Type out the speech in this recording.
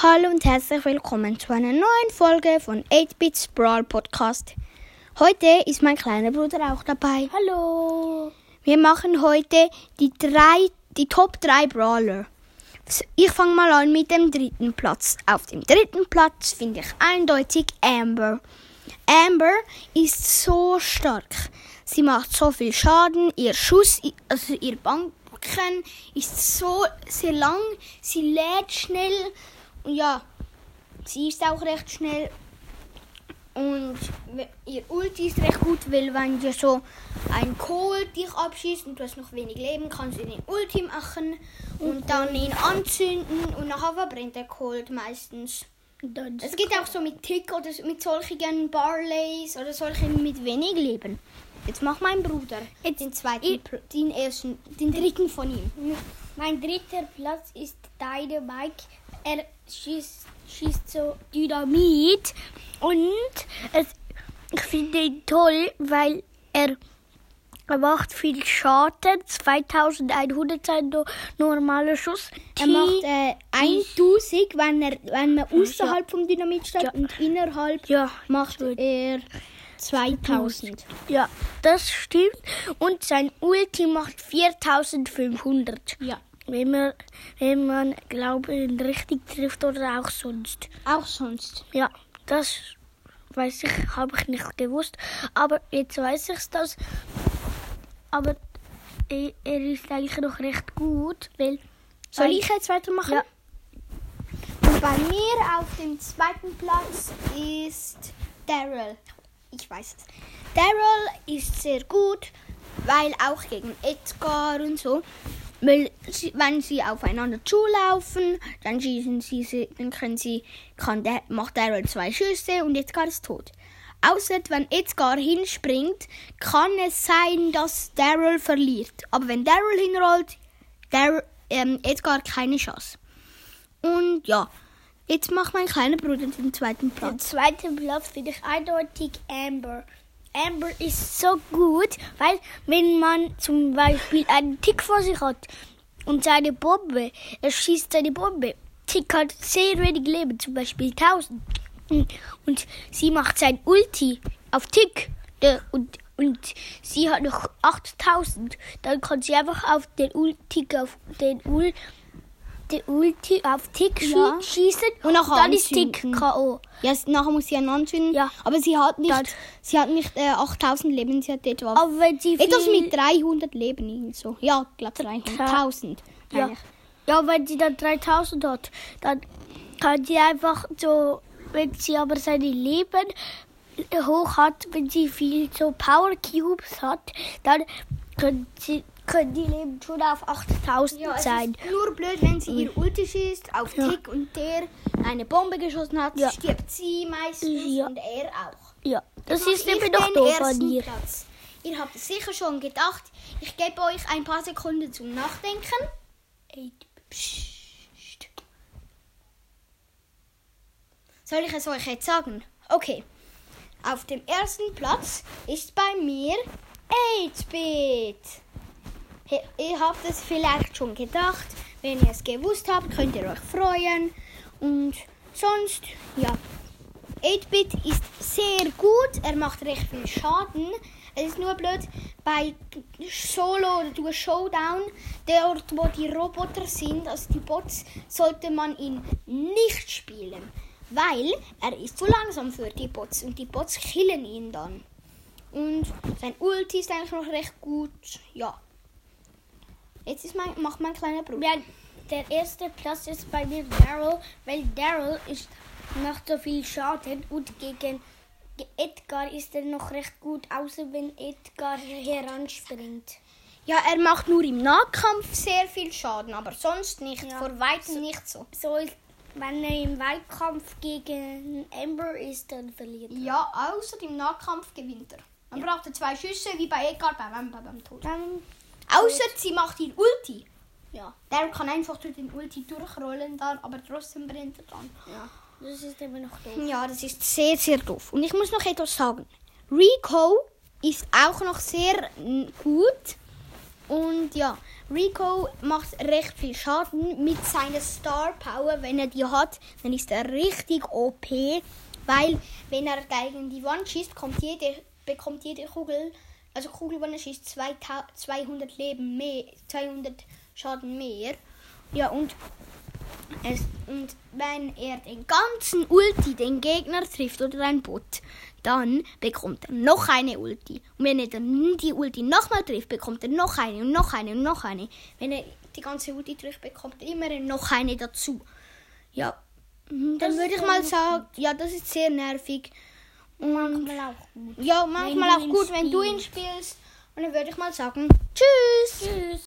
Hallo und herzlich willkommen zu einer neuen Folge von 8-Bits Brawl Podcast. Heute ist mein kleiner Bruder auch dabei. Hallo. Wir machen heute die drei, die Top 3 Brawler. Ich fange mal an mit dem dritten Platz. Auf dem dritten Platz finde ich eindeutig Amber. Amber ist so stark. Sie macht so viel Schaden. Ihr Schuss, also ihr Banken ist so sehr lang. Sie lädt schnell. Und ja, sie ist auch recht schnell. Und ihr Ulti ist recht gut, weil wenn du so ein Cold dich abschießt und du hast noch wenig Leben, kannst du den Ulti machen und dann ihn anzünden und nachher verbrennt der Cold meistens. Es geht auch so mit Tick oder mit solchen Barleys oder solchen mit wenig Leben. Jetzt mach mein Bruder Jetzt den zweiten, den ersten, den dritten von ihm. Mein dritter Platz ist Dynamite. Er schießt, schießt so Dynamit und es, ich finde ihn toll, weil er, er macht viel Schaden. 2100 sein no, normaler Schuss. Er macht äh, 1000, wenn, er, wenn man außerhalb vom Dynamit steht Ja. und innerhalb Ja, macht er 2000. Ja, das stimmt. Und sein Ulti macht 4500. Ja. Wenn man, wenn man glaube ich, richtig trifft oder auch sonst. Auch sonst. Ja, das weiß ich, habe ich nicht gewusst. Aber jetzt weiß ich das. Aber er er ist eigentlich noch recht gut, weil. Soll weil- ich jetzt weitermachen? Ja. Und bei mir auf dem zweiten Platz ist Daryl. Ich weiß es. Daryl ist sehr gut, weil auch gegen Edgar und so. Wenn sie aufeinander zulaufen, dann schießen sie, dann können sie, kann der, macht Daryl zwei Schüsse und Edgar ist tot. Außer wenn Edgar hinspringt, kann es sein, dass Daryl verliert. Aber wenn Daryl hinrollt, Daryl, ähm, Edgar keine Chance. Und ja, jetzt macht mein kleiner Bruder den zweiten Den Platz. zweiten Platz finde ich eindeutig Amber. Amber ist so gut, weil wenn man zum Beispiel einen Tick vor sich hat und seine Bombe, er schießt seine Bombe, Tick hat sehr wenig Leben, zum Beispiel 1000. Und sie macht sein Ulti auf Tick der- und, und sie hat noch 8000. Dann kann sie einfach auf den Ulti, auf den Ul, den Ulti auf Tick Ja. schießen Und nachher dann ist Tick. K.O. Ja, nachher muss sie einen anzünden. Ja. Aber sie hat nicht, Dann- sie hat nicht äh, 8000 Leben, sie hat etwa Aber wenn sie etwas mit 300 Leben irgend so. Ja, glaub 300.000. Ja. eigentlich. ja, wenn sie dann 3000 hat, dann kann sie einfach so, wenn sie aber seine Leben hoch hat, wenn sie viel so Power Cubes hat, dann können, sie, können die Leben schon auf 8000 Ja, sein. ist nur blöd, wenn sie ihr Ulti schießt auf Ja. Tick und der eine Bombe geschossen hat, Ja. stirbt sie meistens Ja. und er auch. Ja, das ist eben den doof an ihr. Platz. Ihr habt es sicher schon gedacht. Ich gebe euch ein paar Sekunden zum Nachdenken. Soll ich es euch jetzt sagen? Okay. Auf dem ersten Platz ist bei mir 8-Bit. Ihr habt es vielleicht schon gedacht. Wenn ihr es gewusst habt, könnt ihr euch freuen. Und sonst, ja. 8-Bit ist sehr gut. Er macht recht viel Schaden. Es ist nur blöd bei Solo oder Duo Showdown, dort wo die Roboter sind, also die Bots, sollte man ihn nicht spielen. Weil er ist zu langsam für die Bots und die Bots killen ihn dann. Und sein Ulti ist eigentlich noch recht gut. Ja. Jetzt ist mein, macht mein kleiner Bruder. Ja, der erste Platz ist bei mir Daryl, weil Daryl ist macht so viel Schaden und gegen Edgar ist er noch recht gut, außer wenn Edgar heranspringt. Ja, er macht nur im Nahkampf sehr viel Schaden, aber sonst nicht. Ja. Vor weitem nicht so. So ist, wenn er im Weitkampf gegen Amber ist, dann verliert er. Ja, außer im Nahkampf gewinnt er. Man braucht ja zwei Schüsse wie bei Edgar beim, beim, beim Tod. Dann, Außer sie macht ihn Ulti. ja, Der kann einfach durch den Ulti durchrollen dann, aber trotzdem brennt er dann. ja, das ist immer noch doof. Ja, das ist sehr, sehr doof. Und ich muss noch etwas sagen. Rico ist auch noch sehr mm, gut. Und ja, Rico macht recht viel Schaden mit seiner Star Power. Wenn er die hat, dann ist er richtig OP. Weil, wenn er gegen die Wand schießt, kommt jede, bekommt jede Kugel, also Kugel, wenn er schießt, 200 Leben mehr, 200 Schaden mehr. Ja, und, es, und wenn er den ganzen Ulti den Gegner trifft oder ein Bot, dann bekommt er noch eine Ulti. Und wenn er dann die Ulti nochmal trifft, bekommt er noch eine und noch eine und noch eine. Wenn er die ganze Ulti trifft, bekommt er immer noch eine dazu. Ja, dann Das würde ich mal sagen, ja, das ist sehr nervig. Und Manchmal auch gut. ja, manchmal auch gut, wenn du ihn spielst. spielst. Und dann würde ich mal sagen, tschüss. Tschüss.